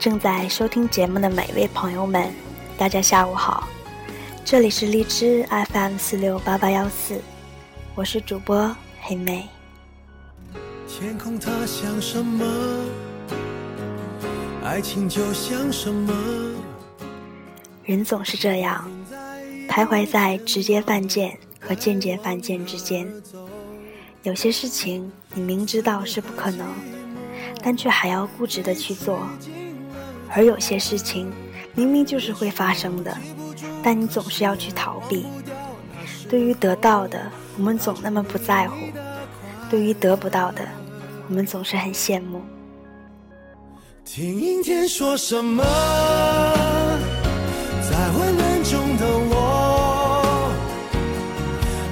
正在收听节目的每位朋友们，大家下午好，这里是荔枝 FM 四六八八幺四，我是主播黑妹。天空它像什么？爱情就像什么？人总是这样，徘徊在直接犯贱和间接犯贱之间。有些事情你明知道是不可能，但却还要固执的去做。而有些事情，明明就是会发生的，但你总是要去逃避。对于得到的，我们总那么不在乎；对于得不到的，我们总是很羡慕。听天说什么？在混乱中的我，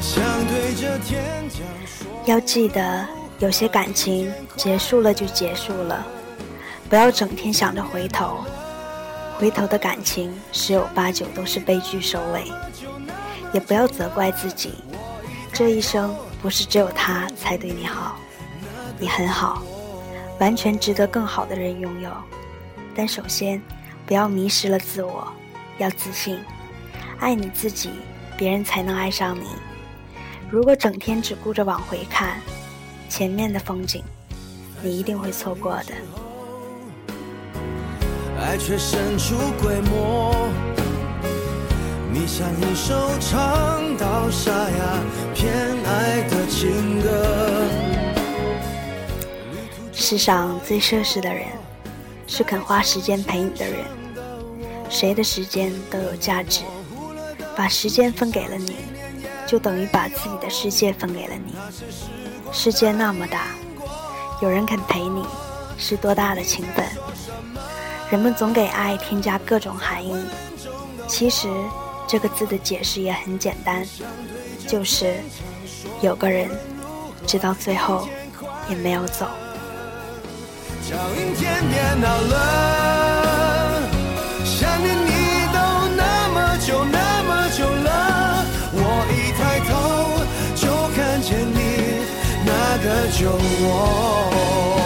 想对着天讲说。要记得，有些感情结束了就结束了。不要整天想着回头，回头的感情十有八九都是悲剧收尾。也不要责怪自己，这一生不是只有他才对你好，你很好，完全值得更好的人拥有。但首先，不要迷失了自我，要自信，爱你自己，别人才能爱上你。如果整天只顾着往回看，前面的风景，你一定会错过的。爱却神出鬼没。你像一首唱到沙哑偏爱的情歌。世上最奢侈的人，是肯花时间陪你的人。谁的时间都有价值，把时间分给了你，就等于把自己的世界分给了你。世界那么大，有人肯陪你，是多大的情分？人们总给爱添加各种含义，其实这个字的解释也很简单，就是有个人直到最后也没有走。想念你都那么久那么久了，我一抬头就看见你那个旧我。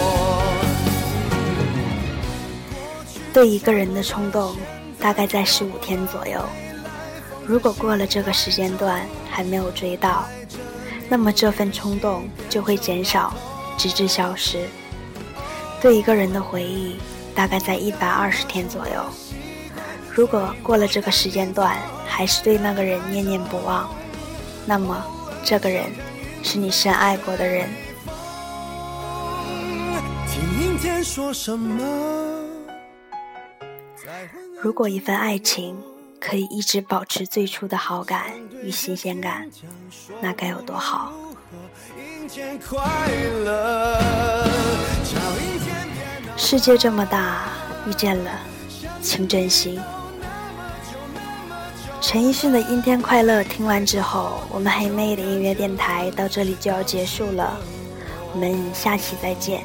对一个人的冲动，大概在十五天左右。如果过了这个时间段还没有追到，那么这份冲动就会减少，直至消失。对一个人的回忆，大概在一百二十天左右。如果过了这个时间段还是对那个人念念不忘，那么这个人是你深爱过的人。听明天说什么？如果一份爱情可以一直保持最初的好感与新鲜感，那该有多好！世界这么大，遇见了，请珍惜。陈奕迅的《阴天快乐》听完之后，我们黑妹的音乐电台到这里就要结束了，我们下期再见。